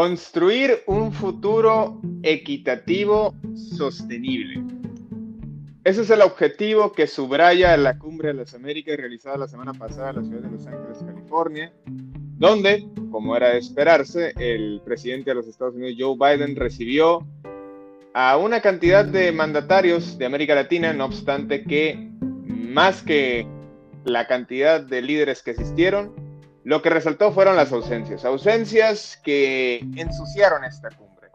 Construir un futuro equitativo sostenible. Ese es el objetivo que subraya la Cumbre de las Américas realizada la semana pasada en la ciudad de Los Ángeles, California, donde, como era de esperarse, el presidente de los Estados Unidos, Joe Biden, recibió a una cantidad de mandatarios de América Latina, no obstante que más que la cantidad de líderes que asistieron, lo que resaltó fueron las ausencias, ausencias que ensuciaron esta cumbre.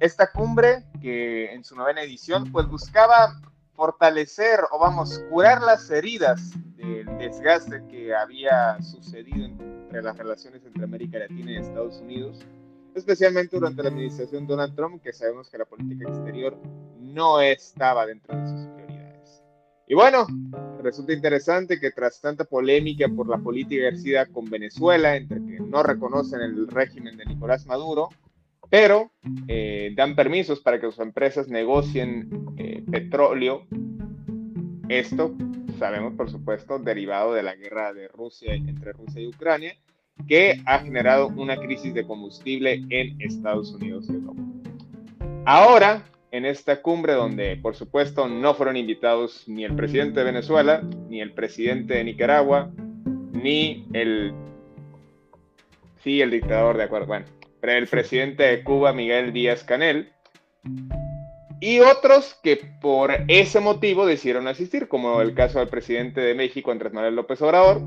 Esta cumbre que en su novena edición pues buscaba fortalecer o vamos, curar las heridas del desgaste que había sucedido entre las relaciones entre América Latina y Estados Unidos, especialmente durante la administración Donald Trump, que sabemos que la política exterior no estaba dentro de sus prioridades. Y bueno, resulta interesante que tras tanta polémica por la política ejercida con Venezuela, entre que no reconocen el régimen de Nicolás Maduro, pero eh, dan permisos para que sus empresas negocien eh, petróleo, esto sabemos por supuesto derivado de la guerra de Rusia entre Rusia y Ucrania, que ha generado una crisis de combustible en Estados Unidos y Europa. Ahora, en esta cumbre donde, por supuesto, no fueron invitados ni el presidente de Venezuela, ni el presidente de Nicaragua, ni el... Sí, el dictador, de acuerdo, bueno, pero el presidente de Cuba, Miguel Díaz Canel, y otros que por ese motivo decidieron asistir, como el caso del presidente de México, Andrés Manuel López Obrador,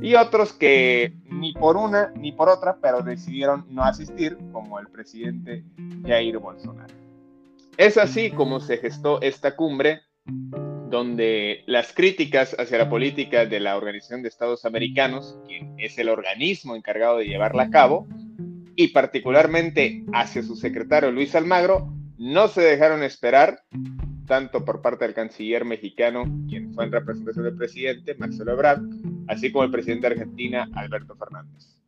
y otros que ni por una ni por otra, pero decidieron no asistir, como el presidente Jair Bolsonaro. Es así como se gestó esta cumbre, donde las críticas hacia la política de la Organización de Estados Americanos, quien es el organismo encargado de llevarla a cabo, y particularmente hacia su secretario Luis Almagro, no se dejaron esperar, tanto por parte del canciller mexicano, quien fue en representación del presidente, Marcelo Ebrard, así como el presidente de Argentina, Alberto Fernández.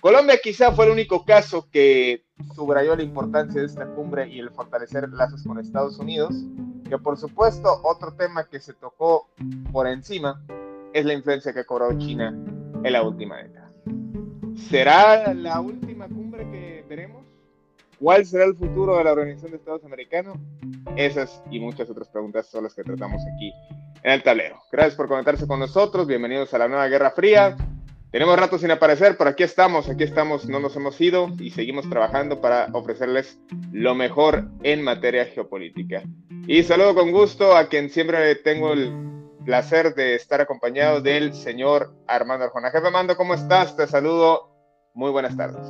Colombia quizá fue el único caso que subrayó la importancia de esta cumbre y el fortalecer lazos con Estados Unidos, que por supuesto otro tema que se tocó por encima es la influencia que cobrado China en la última década. ¿Será la última cumbre que veremos? ¿Cuál será el futuro de la Organización de Estados Americanos? Esas y muchas otras preguntas son las que tratamos aquí en el tablero. Gracias por conectarse con nosotros. Bienvenidos a la nueva Guerra Fría. Tenemos rato sin aparecer, pero aquí estamos, aquí estamos, no nos hemos ido y seguimos trabajando para ofrecerles lo mejor en materia geopolítica. Y saludo con gusto a quien siempre tengo el placer de estar acompañado del señor Armando Arjona. Jefe Armando, ¿cómo estás? Te saludo. Muy buenas tardes.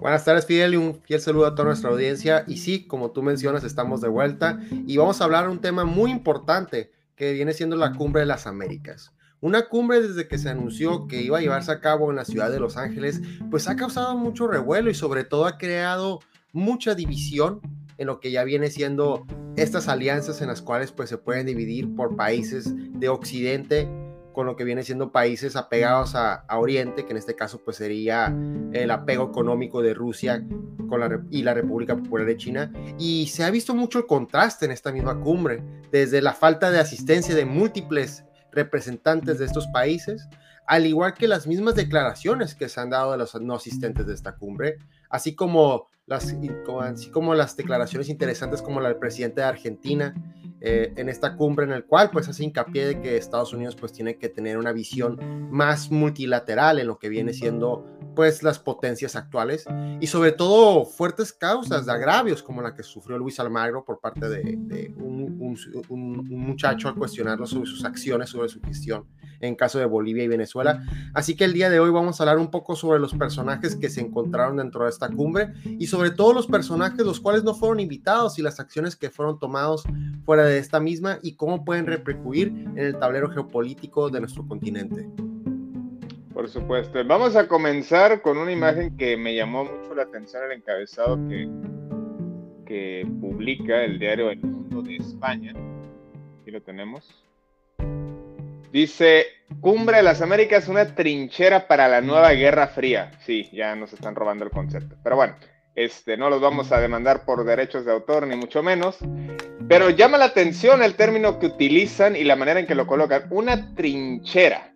Buenas tardes, Fidel, y un fiel saludo a toda nuestra audiencia. Y sí, como tú mencionas, estamos de vuelta y vamos a hablar de un tema muy importante que viene siendo la Cumbre de las Américas. Una cumbre desde que se anunció que iba a llevarse a cabo en la ciudad de Los Ángeles, pues ha causado mucho revuelo y sobre todo ha creado mucha división en lo que ya viene siendo estas alianzas en las cuales pues se pueden dividir por países de Occidente con lo que viene siendo países apegados a, Oriente, que en este caso pues sería el apego económico de Rusia con la, y la República Popular de China. Y se ha visto mucho el contraste en esta misma cumbre, desde la falta de asistencia de múltiples representantes de estos países, al igual que las mismas declaraciones que se han dado de los no asistentes de esta cumbre, así como las, así como las declaraciones interesantes como la del presidente de Argentina, eh, en esta cumbre en el cual pues hace hincapié de que Estados Unidos pues tiene que tener una visión más multilateral en lo que viene siendo pues las potencias actuales y sobre todo fuertes causas de agravios como la que sufrió Luis Almagro por parte de, un, un, muchacho al cuestionarlo sobre sus acciones, sobre su gestión en caso de Bolivia y Venezuela. Así que el día de hoy vamos a hablar un poco sobre los personajes que se encontraron dentro de esta cumbre y sobre todo los personajes los cuales no fueron invitados y las acciones que fueron tomados fuera de esta misma y cómo pueden repercutir en el tablero geopolítico de nuestro continente. Por supuesto. Vamos a comenzar con una imagen que me llamó mucho la atención el encabezado que, que publica el diario El Mundo de España. Aquí lo tenemos. Dice, Cumbre de las Américas, una trinchera para la nueva Guerra Fría. Sí, ya nos están robando el concepto. Pero bueno, este, no los vamos a demandar por derechos de autor, ni mucho menos. Pero llama la atención el término que utilizan y la manera en que lo colocan. Una trinchera.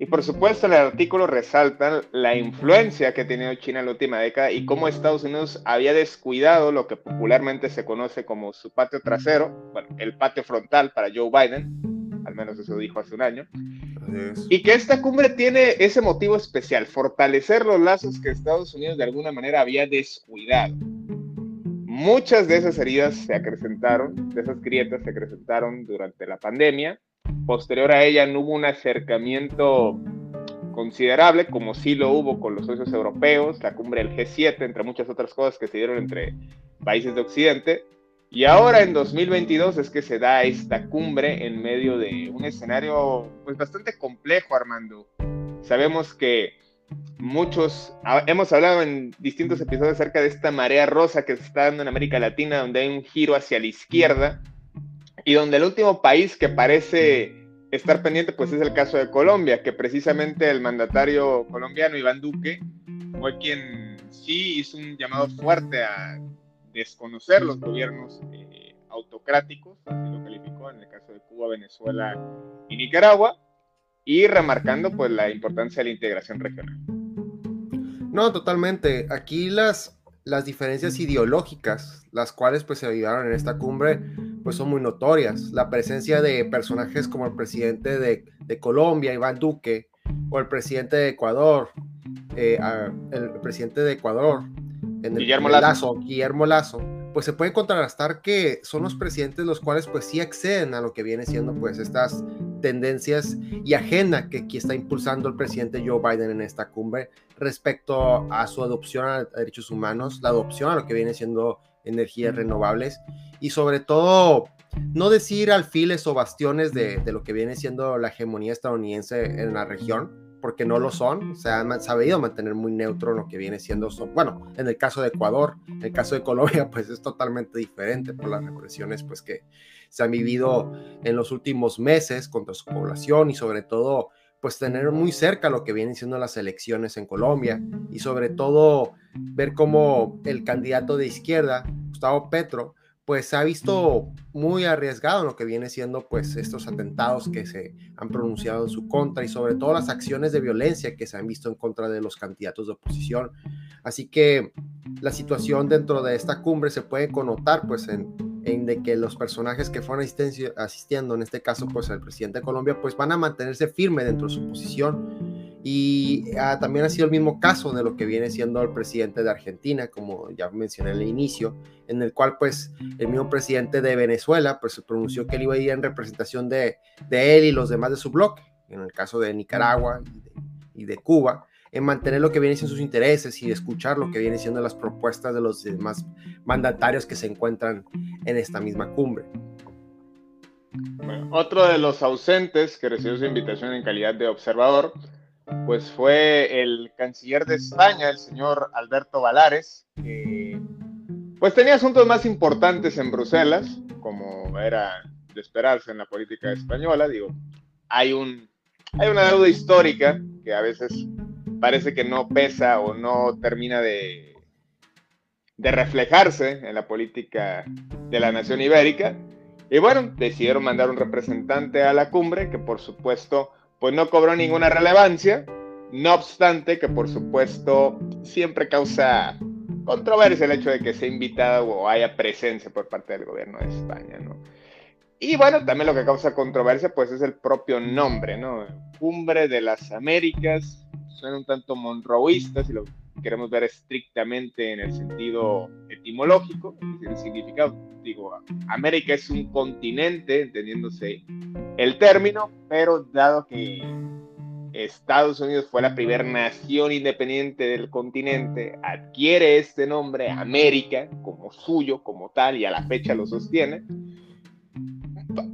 Y por supuesto en el artículo resaltan la influencia que ha tenido China en la última década y cómo Estados Unidos había descuidado lo que popularmente se conoce como su patio trasero, bueno, el patio frontal para Joe Biden, al menos eso dijo hace un año. Y que esta cumbre tiene ese motivo especial, fortalecer los lazos que Estados Unidos de alguna manera había descuidado. Muchas de esas heridas se acrecentaron, de esas grietas se acrecentaron durante la pandemia. Posterior a ella no hubo un acercamiento considerable, como sí lo hubo con los socios europeos, la cumbre del G7, entre muchas otras cosas que se dieron entre países de Occidente. Y ahora en 2022 es que se da esta cumbre en medio de un escenario pues bastante complejo, Armando. Sabemos que muchos, hemos hablado en distintos episodios acerca de esta marea rosa que se está dando en América Latina, donde hay un giro hacia la izquierda y donde el último país que parece estar pendiente pues es el caso de Colombia, que precisamente el mandatario colombiano Iván Duque fue quien sí hizo un llamado fuerte a desconocer los gobiernos eh, autocráticos, así lo calificó en el caso de Cuba, Venezuela y Nicaragua, y remarcando pues la importancia de la integración regional. No, totalmente. Aquí las, las diferencias ideológicas, las cuales pues se avivaron en esta cumbre, pues son muy notorias. La presencia de personajes como el presidente de, de Colombia, Iván Duque, o el presidente de Ecuador, eh, el presidente de Ecuador, en el, Guillermo Lazo. Guillermo Lazo, pues se puede contrarrestar que son los presidentes los cuales pues sí acceden a lo que viene siendo pues estas tendencias y agenda que aquí está impulsando el presidente Joe Biden en esta cumbre respecto a su adopción a derechos humanos, la adopción a lo que viene siendo energías renovables y sobre todo no decir alfiles o bastiones de, de lo que viene siendo la hegemonía estadounidense en la región, porque no lo son, se han sabido mantener muy neutro en lo que viene siendo, bueno, en el caso de Ecuador, en el caso de Colombia, pues es totalmente diferente por las represiones pues que se han vivido en los últimos meses contra su población y sobre todo pues tener muy cerca lo que vienen siendo las elecciones en Colombia y sobre todo ver cómo el candidato de izquierda, Gustavo Petro, pues se ha visto muy arriesgado en lo que viene siendo pues estos atentados que se han pronunciado en su contra y sobre todo las acciones de violencia que se han visto en contra de los candidatos de oposición. Así que la situación dentro de esta cumbre se puede connotar pues en, de que los personajes que fueron asistiendo, en este caso pues el presidente de Colombia, pues van a mantenerse firme dentro de su posición y ah, también ha sido el mismo caso de lo que viene siendo el presidente de Argentina, como ya mencioné en el inicio, en el cual pues el mismo presidente de Venezuela pues pronunció que él iba a ir en representación de, de él y los demás de su bloque, en el caso de Nicaragua y de, Cuba, en mantener lo que viene siendo sus intereses y escuchar lo que viene siendo las propuestas de los demás mandatarios que se encuentran en esta misma cumbre. otro de los ausentes que recibió su invitación en calidad de observador pues fue el canciller de España, el señor Alberto Valares, que pues tenía asuntos más importantes en Bruselas, como era de esperarse en la política española. Digo, hay, un, hay una deuda histórica que a veces parece que no pesa o no termina de, de reflejarse en la política de la nación ibérica. Y bueno, decidieron mandar un representante a la cumbre que por supuesto pues no cobró ninguna relevancia, no obstante que por supuesto siempre causa controversia el hecho de que sea invitado o haya presencia por parte del gobierno de España, ¿no? Y bueno, también lo que causa controversia, pues es el propio nombre, ¿no? Cumbre de las Américas, suena un tanto monroísta, si lo queremos ver estrictamente en el sentido etimológico, el significado. Digo, América es un continente, entendiéndose el término, pero dado que Estados Unidos fue la primera nación independiente del continente, adquiere este nombre, América, como suyo, como tal, y a la fecha lo sostiene,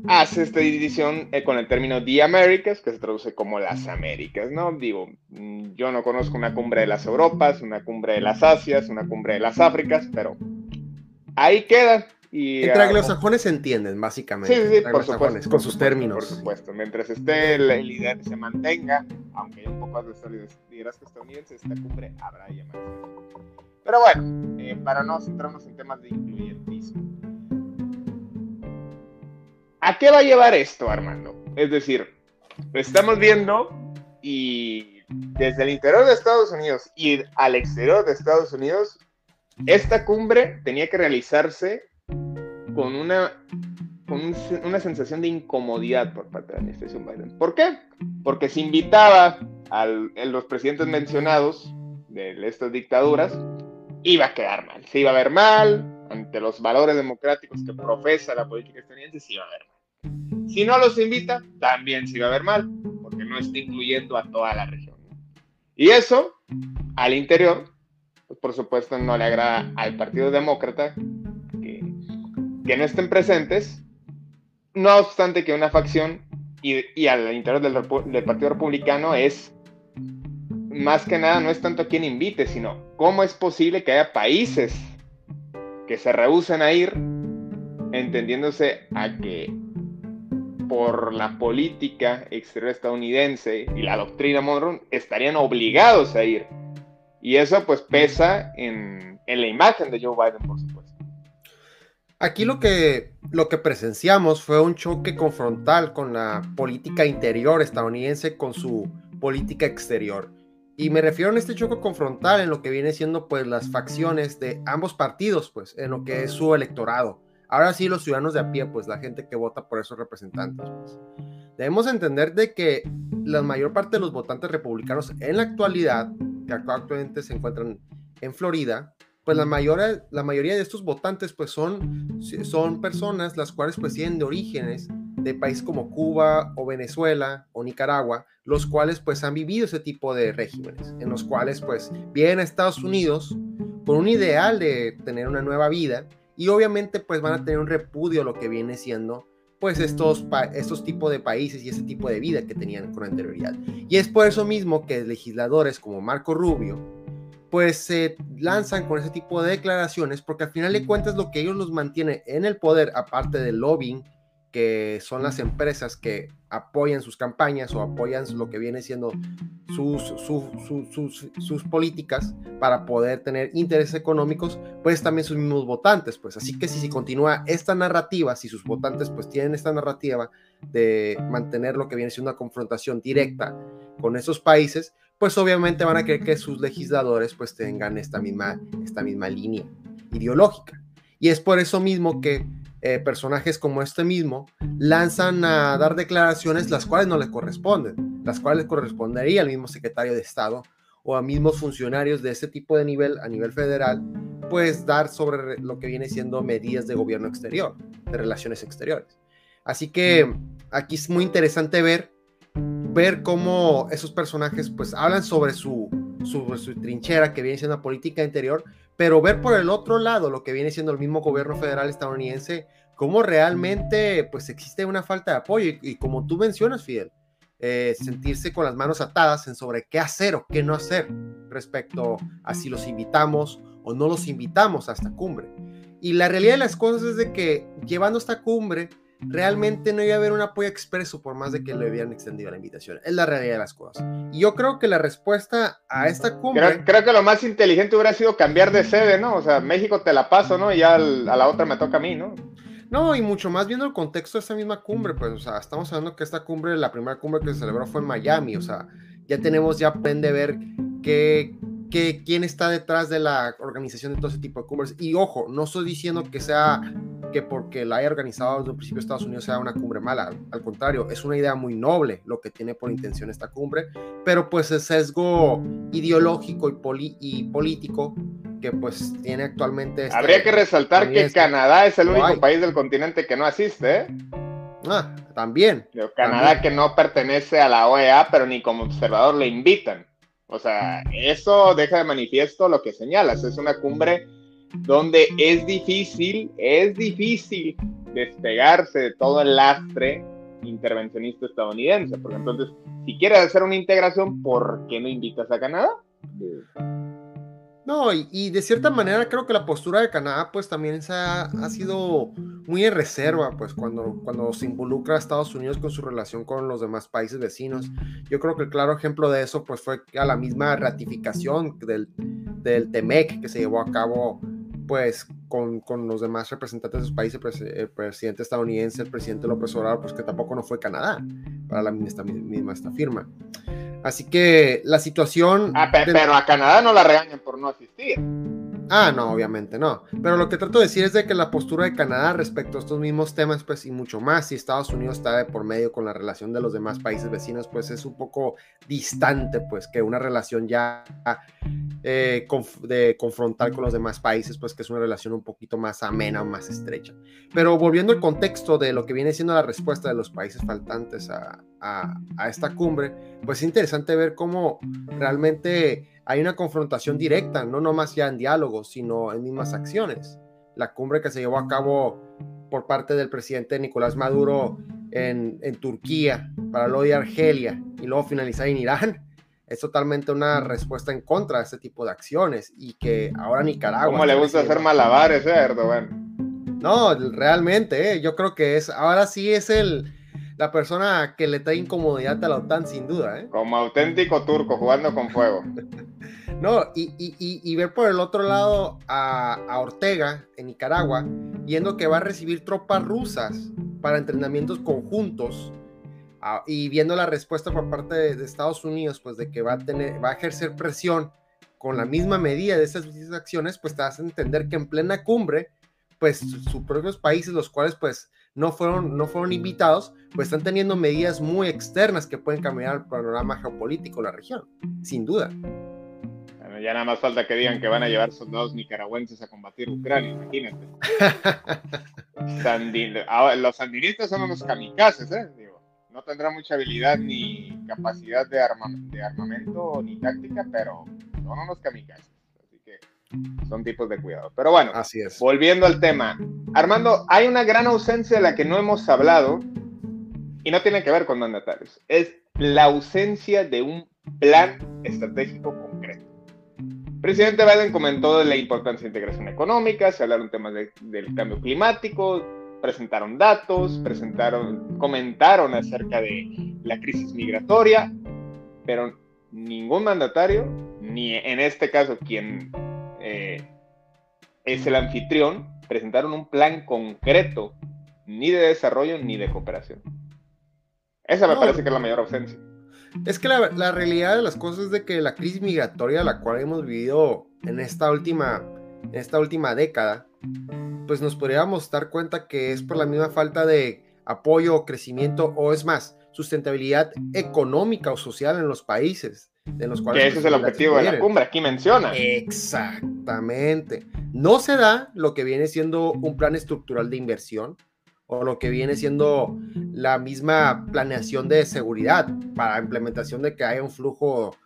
hace esta división eh, con el término The Americas, que se traduce como las Américas, ¿no? Digo, mm, yo no conozco una cumbre de las Europas, una cumbre de las Asias, una cumbre de las Áfricas, pero ahí queda. Y, Entre anglosajones se entienden, básicamente. Sí, sí, por supuesto. Con sus términos. Por supuesto. Mientras esté el, líder se mantenga, aunque hay un poco de liderazgo estadounidense, esta cumbre habrá llamado. Pero bueno, eh, para no centrarnos en temas de incluyentismo. ¿A qué va a llevar esto, Armando? Es decir, estamos viendo y desde el interior de Estados Unidos y al exterior de Estados Unidos, esta cumbre tenía que realizarse con una, con una sensación de incomodidad por parte de la administración Biden. ¿Por qué? Porque se invitaba a los presidentes mencionados de estas dictaduras, iba a quedar mal, se iba a ver mal ante los valores democráticos que profesa la política estadounidense, se iba a ver mal. Si no los invita, también se iba a ver mal, porque no está incluyendo a toda la región. Y eso, al interior, pues por supuesto no le agrada al Partido Demócrata, que no estén presentes, no obstante que una facción y, al interior del, Partido Republicano es más que nada no es tanto quien invite, sino cómo es posible que haya países que se rehúsen a ir, entendiéndose a que por la política exterior estadounidense y la doctrina Monroe estarían obligados a ir. Y eso pues pesa en, en la imagen de Joe Biden, por supuesto. Aquí lo que, lo que presenciamos fue un choque confrontal con la política interior estadounidense con su política exterior. Y me refiero a este choque confrontal en lo que viene siendo pues las facciones de ambos partidos, pues en lo que es su electorado. Ahora sí los ciudadanos de a pie, pues la gente que vota por esos representantes. Pues. Debemos entender de que la mayor parte de los votantes republicanos en la actualidad, que actualmente se encuentran en Florida, pues la, mayor, la mayoría de estos votantes pues son, son personas las cuales pues tienen de orígenes de países como Cuba o Venezuela o Nicaragua, los cuales pues han vivido ese tipo de regímenes, en los cuales pues vienen a Estados Unidos con un ideal de tener una nueva vida y obviamente pues van a tener un repudio a lo que viene siendo pues estos, estos tipos de países y ese tipo de vida que tenían con anterioridad. Y es por eso mismo que legisladores como Marco Rubio, pues se lanzan con ese tipo de declaraciones porque al final de cuentas lo que ellos los mantiene en el poder, aparte del lobbying, que son las empresas que apoyan sus campañas o apoyan lo que viene siendo sus, sus, sus, políticas para poder tener intereses económicos, pues también sus mismos votantes, pues así que si, si continúa esta narrativa, si sus votantes pues tienen esta narrativa de mantener lo que viene siendo una confrontación directa con esos países, pues obviamente van a querer que sus legisladores pues tengan esta misma, esta misma línea ideológica. Y es por eso mismo que eh, personajes como este mismo lanzan a dar declaraciones las cuales no le corresponden, las cuales correspondería al mismo secretario de Estado o a mismos funcionarios de ese tipo de nivel a nivel federal, pues dar sobre lo que viene siendo medidas de gobierno exterior, de relaciones exteriores. Así que aquí es muy interesante ver ver cómo esos personajes pues hablan sobre su, su, trinchera que viene siendo la política interior, pero ver por el otro lado lo que viene siendo el mismo gobierno federal estadounidense, cómo realmente pues existe una falta de apoyo y, como tú mencionas, Fidel, eh, sentirse con las manos atadas en sobre qué hacer o qué no hacer respecto a si los invitamos o no los invitamos a esta cumbre. Y la realidad de las cosas es de que llevando esta cumbre, realmente no iba a haber un apoyo expreso por más de que le hubieran extendido la invitación. Es la realidad de las cosas. Y yo creo que la respuesta a esta cumbre... Creo, que lo más inteligente hubiera sido cambiar de sede, ¿no? O sea, México te la paso, ¿no? Y ya a la otra me toca a mí, ¿no? No, y mucho más viendo el contexto de esta misma cumbre, pues, o sea, estamos hablando que esta cumbre, la primera cumbre que se celebró fue en Miami, o sea, ya tenemos, ya aprende a ver que, quién está detrás de la organización de todo ese tipo de cumbres. Y ojo, no estoy diciendo que sea que porque la haya organizado desde el principio Estados Unidos sea una cumbre mala. Al contrario, es una idea muy noble lo que tiene por intención esta cumbre, pero pues el sesgo ideológico y, y político que pues tiene actualmente... Este Habría que resaltar que Canadá es el único país del continente que no asiste, ¿eh? Ah, también. Canadá que no pertenece a la OEA, pero ni como observador le invitan. O sea, eso deja de manifiesto lo que señalas. Es una cumbre donde es difícil, es difícil despegarse de todo el lastre intervencionista estadounidense. Porque entonces, si quieres hacer una integración, ¿por qué no invitas a Canadá? No, y, de cierta manera creo que la postura de Canadá pues también se ha, sido muy en reserva pues cuando, cuando se involucra a Estados Unidos con su relación con los demás países vecinos. Yo creo que el claro ejemplo de eso pues fue a la misma ratificación del, del TEMEC que se llevó a cabo pues con, con, los demás representantes de sus países, el presidente estadounidense, el presidente López Obrador, pues que tampoco no fue Canadá para la misma, misma esta firma. Así que la situación... Ah, pero a Canadá no la regañan por no asistir. Ah, no, obviamente no. Pero lo que trato de decir es de que la postura de Canadá respecto a estos mismos temas, pues y mucho más, si Estados Unidos está de por medio con la relación de los demás países vecinos, pues es un poco distante, pues que una relación ya eh, de confrontar con los demás países, pues que es una relación un poquito más amena o más estrecha. Pero volviendo al contexto de lo que viene siendo la respuesta de los países faltantes a, a esta cumbre, pues es interesante ver cómo realmente hay una confrontación directa, no nomás ya en diálogos, sino en mismas acciones. La cumbre que se llevó a cabo por parte del presidente Nicolás Maduro en, Turquía, para luego de Argelia y luego finalizar en Irán, es totalmente una respuesta en contra de este tipo de acciones y que ahora Nicaragua... ¿Cómo le gusta hacer malabares, eh, Erdogan? No, realmente, eh, yo creo que es, ahora sí es el, la persona que le trae incomodidad a la OTAN, sin duda. ¿eh? Como auténtico turco jugando con fuego. no, y, ver por el otro lado a, Ortega en Nicaragua, viendo que va a recibir tropas rusas para entrenamientos conjuntos y viendo la respuesta por parte de, Estados Unidos, pues de que va a, tener, va a ejercer presión con la misma medida de esas acciones, pues te a entender que en plena cumbre, pues sus propios países, los cuales pues no fueron, no fueron invitados, pues están teniendo medidas muy externas que pueden cambiar el panorama geopolítico de la región, sin duda. Bueno, ya nada más falta que digan que van a llevar soldados nicaragüenses a combatir Ucrania, imagínate. Ah, los sandinistas son unos kamikazes, ¿eh? no tendrán mucha habilidad ni capacidad de, de armamento ni táctica, pero son unos kamikazes son tipos de cuidado. Pero bueno, Así es. volviendo al tema. Armando, hay una gran ausencia de la que no hemos hablado y no tiene que ver con mandatarios. Es la ausencia de un plan estratégico concreto. El presidente Biden comentó de la importancia de integración económica, se hablaron temas del cambio climático, presentaron datos, presentaron, comentaron acerca de la crisis migratoria, pero ningún mandatario, ni en este caso quien eh, es el anfitrión, presentaron un plan concreto, ni de desarrollo ni de cooperación. Esa me parece que es la mayor ausencia. Es que la, realidad de las cosas es de que la crisis migratoria, la cual hemos vivido en esta última, en esta última década, pues nos podríamos dar cuenta que es por la misma falta de apoyo o crecimiento, o es más, sustentabilidad económica o social en los países de los cuales... Que ese es el objetivo de la cumbre, aquí menciona. Exactamente. No se da lo que viene siendo un plan estructural de inversión o lo que viene siendo la misma planeación de seguridad para implementación de que haya un flujo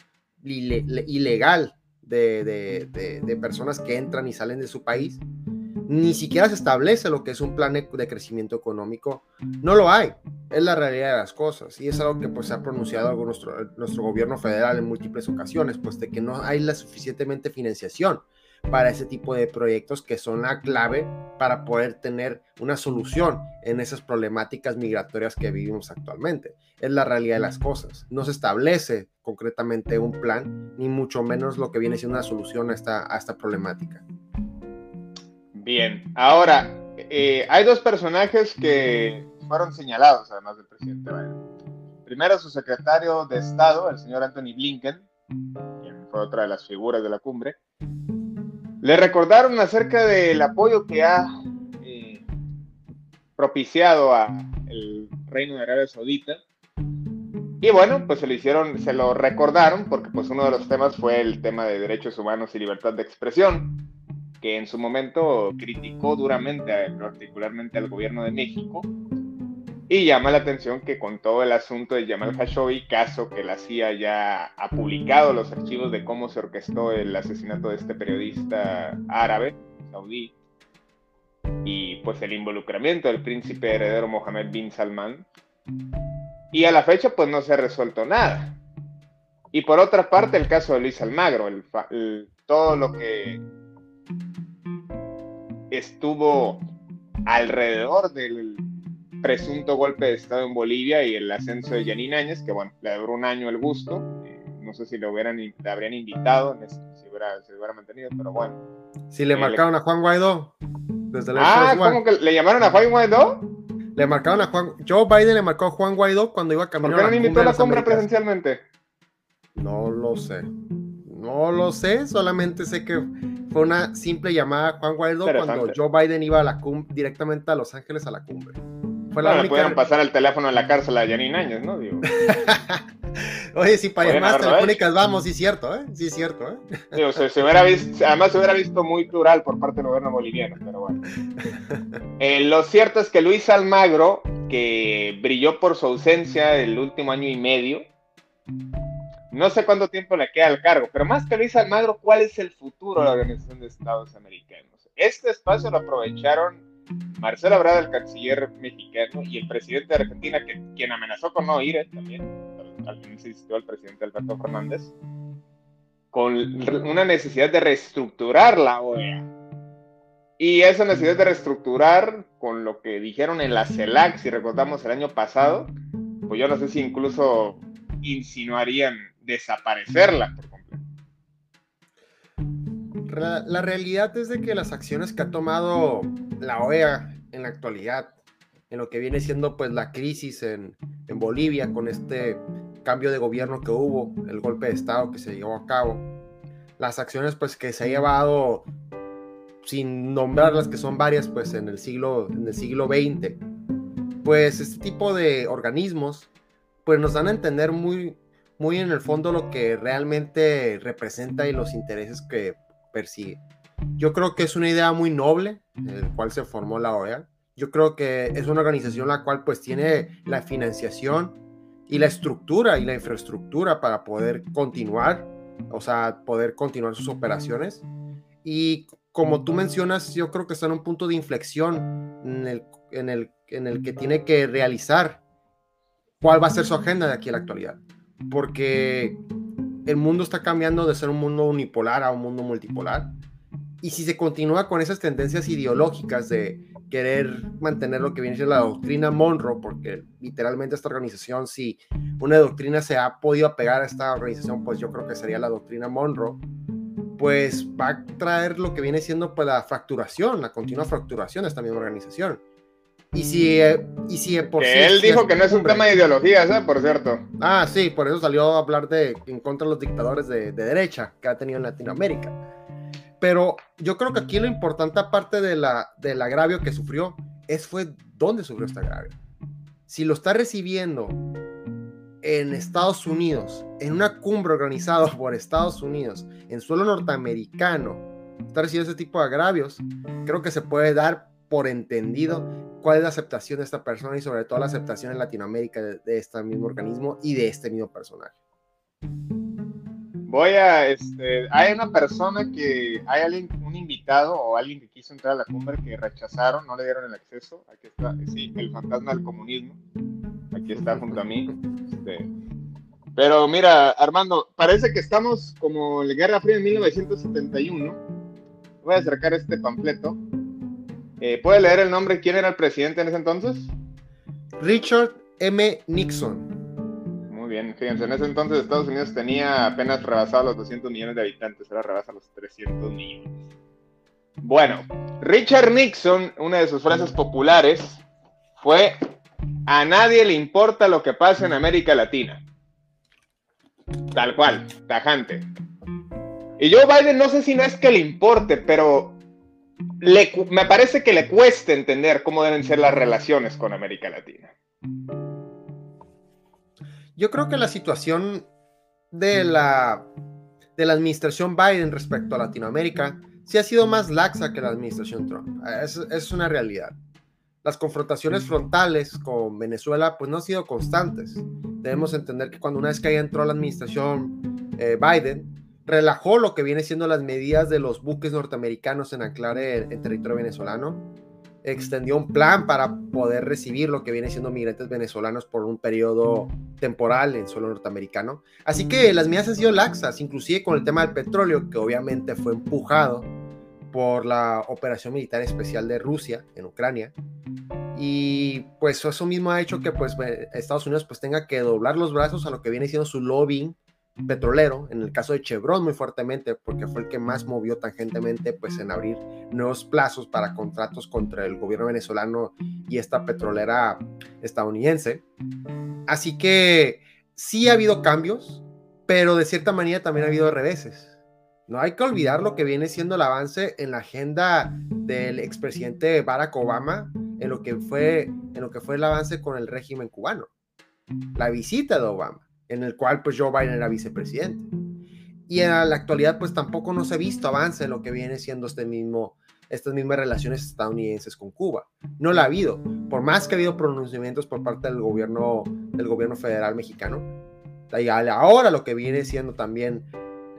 ilegal de personas que entran y salen de su país ni siquiera se establece lo que es un plan de crecimiento económico. No lo hay. Es la realidad de las cosas. Y es algo que pues ha pronunciado nuestro, nuestro gobierno federal en múltiples ocasiones, pues de que no hay la suficientemente financiación para ese tipo de proyectos que son la clave para poder tener una solución en esas problemáticas migratorias que vivimos actualmente. Es la realidad de las cosas. No se establece concretamente un plan, ni mucho menos lo que viene siendo una solución a esta, a esta problemática. Bien, ahora, eh, hay dos personajes que fueron señalados, además del presidente Biden. Primero, su secretario de Estado, el señor Anthony Blinken, quien fue otra de las figuras de la cumbre, le recordaron acerca del apoyo que ha eh, propiciado a el reino de Arabia Saudita. Y bueno, pues se lo hicieron, se lo recordaron, porque pues uno de los temas fue el tema de derechos humanos y libertad de expresión, que en su momento criticó duramente, particularmente al gobierno de México, y llama la atención que con todo el asunto de Jamal Khashoggi, caso que la CIA ya ha publicado los archivos de cómo se orquestó el asesinato de este periodista árabe, saudí, y pues el involucramiento del príncipe heredero Mohammed bin Salman. Y a la fecha pues no se ha resuelto nada. Y por otra parte el caso de Luis Almagro, todo lo que estuvo alrededor del presunto golpe de Estado en Bolivia y el ascenso de Yanin Áñez, que bueno, le duró un año el gusto. Eh, no sé si lo hubieran, le habrían invitado, si hubiera, se hubiera mantenido, pero bueno. Si le eh, marcaron a Juan Guaidó. Desde ah, ¿cómo que le llamaron a Juan Guaidó? Le marcaron a Juan. Joe Biden le marcó a Juan Guaidó cuando iba a caminar. ¿Por qué no invitó a la cumbre presencialmente? No lo sé. No lo sé, solamente sé que fue una simple llamada a Juan Guaidó cuando Joe Biden iba a la directamente a Los Ángeles a la cumbre. Fue la pudieron pasar el teléfono en la cárcel a Janine Áñez, ¿no? Digo. Oye, si para llamadas telefónicas vamos, sí es cierto, ¿eh? Sí es cierto, ¿eh? Digo, se, hubiera visto, además se hubiera visto muy plural por parte del gobierno boliviano, pero bueno. Eh, lo cierto es que Luis Almagro, que brilló por su ausencia el último año y medio, no sé cuánto tiempo le queda al cargo, pero más que Luis Almagro, ¿cuál es el futuro de la Organización de Estados Americanos? Este espacio lo aprovecharon Marcelo Ebrard, el canciller mexicano, y el presidente de Argentina, que, quien amenazó con no ir eh, también, al fin se insistió el presidente Alberto Fernández, con una necesidad de reestructurar la OEA. Y esa necesidad de reestructurar, con lo que dijeron en la CELAC, si recordamos el año pasado, pues yo no sé si incluso insinuarían desaparecerla por completo. La, realidad es de que las acciones que ha tomado la OEA en la actualidad, en lo que viene siendo pues la crisis en, Bolivia con este cambio de gobierno que hubo, el golpe de Estado que se llevó a cabo, las acciones pues que se ha llevado sin nombrarlas que son varias pues en el siglo en el siglo XX pues este tipo de organismos pues nos dan a entender muy muy en el fondo lo que realmente representa y los intereses que persigue yo creo que es una idea muy noble, el cual se formó la OEA. Yo creo que es una organización la cual pues tiene la financiación y la estructura y la infraestructura para poder continuar, o sea, poder continuar sus operaciones. Y como tú mencionas, yo creo que está en un punto de inflexión en el, en el, en el que tiene que realizar cuál va a ser su agenda de aquí a la actualidad. Porque el mundo está cambiando de ser un mundo unipolar a un mundo multipolar y si se continúa con esas tendencias ideológicas de querer mantener lo que viene siendo la doctrina Monroe, porque literalmente esta organización, si una doctrina se ha podido apegar a esta organización, pues yo creo que sería la doctrina Monroe, pues va a traer lo que viene siendo pues la fracturación, la continua fracturación de esta misma organización. Y si, eh, y si por que él dijo que no es un tema de ideologías, ¿eh? por cierto. Ah, sí, por eso salió a hablar de en contra de los dictadores de, de derecha que ha tenido en Latinoamérica. Pero yo creo que aquí lo importante, aparte de la, del agravio que sufrió, es fue dónde sufrió este agravio. Si lo está recibiendo en Estados Unidos, en una cumbre organizada por Estados Unidos, en suelo norteamericano, está recibiendo ese tipo de agravios, creo que se puede dar por entendido cuál es la aceptación de esta persona y sobre todo la aceptación en Latinoamérica de, de este mismo organismo y de este mismo personaje. Voy a, este, hay una persona que, hay alguien, un invitado o alguien que quiso entrar a la cumbre que rechazaron, no le dieron el acceso. Aquí está, sí, el fantasma del comunismo. Aquí está junto a mí. Este, pero mira, Armando, parece que estamos como en la Guerra Fría en 1971. Voy a acercar este panfleto. Eh, ¿Puede leer el nombre? ¿Quién era el presidente en ese entonces? Richard M. Nixon bien. Fíjense, en ese entonces Estados Unidos tenía apenas rebasado los 200 millones de habitantes, ahora rebasa los 300 millones. Bueno, Richard Nixon, una de sus frases populares fue, a nadie le importa lo que pasa en América Latina. Tal cual, tajante. Y Joe Biden no sé si no es que le importe, pero me parece que le cuesta entender cómo deben ser las relaciones con América Latina. Yo creo que la situación de la, de la administración Biden respecto a Latinoamérica sí ha sido más laxa que la administración Trump. Es, es una realidad. Las confrontaciones frontales con Venezuela pues no han sido constantes. Debemos entender que cuando una vez que ya entró la administración eh, Biden, relajó lo que viene siendo las medidas de los buques norteamericanos en anclar en, territorio venezolano, extendió un plan para poder recibir lo que viene siendo migrantes venezolanos por un periodo temporal en suelo norteamericano. Así que las medidas han sido laxas, inclusive con el tema del petróleo, que obviamente fue empujado por la operación militar especial de Rusia en Ucrania. Y pues eso mismo ha hecho que pues Estados Unidos pues tenga que doblar los brazos a lo que viene siendo su lobbying petrolero, en el caso de Chevron muy fuertemente, porque fue el que más movió tangentemente pues en abrir nuevos plazos para contratos contra el gobierno venezolano y esta petrolera estadounidense. Así que sí ha habido cambios, pero de cierta manera también ha habido reveses. No hay que olvidar lo que viene siendo el avance en la agenda del expresidente Barack Obama en lo que fue en lo que fue el avance con el régimen cubano. La visita de Obama en el cual pues Joe Biden era vicepresidente. Y en la actualidad pues tampoco no se ha visto avance en lo que viene siendo este mismo, estas mismas relaciones estadounidenses con Cuba. No la ha habido, por más que ha habido pronunciamientos por parte del gobierno, del gobierno federal mexicano. Y ahora lo que viene siendo también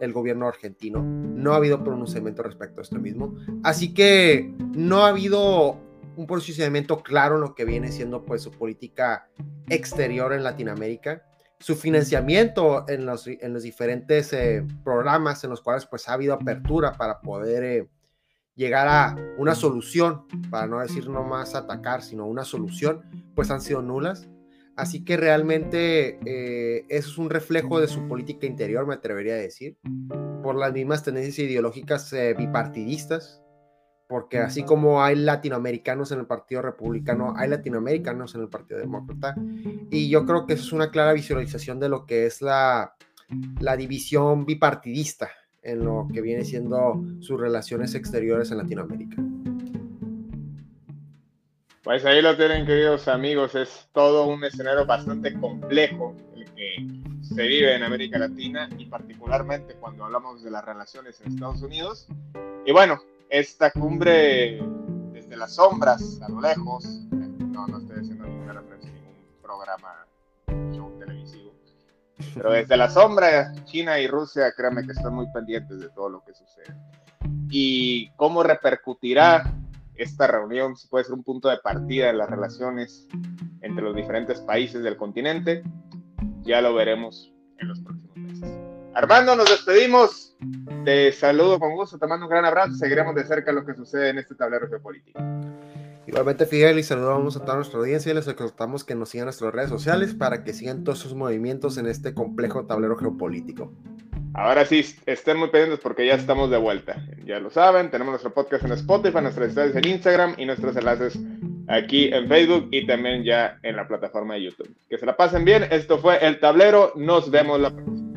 el gobierno argentino, no ha habido pronunciamiento respecto a esto mismo. Así que no ha habido un posicionamiento claro en lo que viene siendo pues su política exterior en Latinoamérica su financiamiento en los, en los diferentes eh, programas en los cuales pues ha habido apertura para poder eh, llegar a una solución, para no decir no más atacar, sino una solución, pues han sido nulas. Así que realmente eh, eso es un reflejo de su política interior, me atrevería a decir, por las mismas tendencias ideológicas bipartidistas porque así como hay latinoamericanos en el Partido Republicano, hay latinoamericanos en el Partido Demócrata, y yo creo que eso es una clara visualización de lo que es la, la división bipartidista en lo que viene siendo sus relaciones exteriores en Latinoamérica. Pues ahí lo tienen, queridos amigos, es todo un escenario bastante complejo el que se vive en América Latina y particularmente cuando hablamos de las relaciones en Estados Unidos. Y bueno, esta cumbre desde las sombras, a lo lejos, no, no estoy haciendo ninguna referencia a ningún programa, show televisivo, pero desde la sombra, China y Rusia, créanme que están muy pendientes de todo lo que sucede. Y cómo repercutirá esta reunión, si puede ser un punto de partida en las relaciones entre los diferentes países del continente, ya lo veremos en los próximos meses. Armando, nos despedimos. Te saludo con gusto, te mando un gran abrazo. Seguiremos de cerca lo que sucede en este tablero geopolítico. Igualmente, Fidel, y saludamos a toda nuestra audiencia y les exhortamos que nos sigan en nuestras redes sociales para que sigan todos sus movimientos en este complejo tablero geopolítico. Ahora sí, estén muy pendientes porque ya estamos de vuelta. Ya lo saben, tenemos nuestro podcast en Spotify, nuestras redes en Instagram y nuestros enlaces aquí en Facebook y también ya en la plataforma de YouTube. Que se la pasen bien. Esto fue El Tablero. Nos vemos la próxima.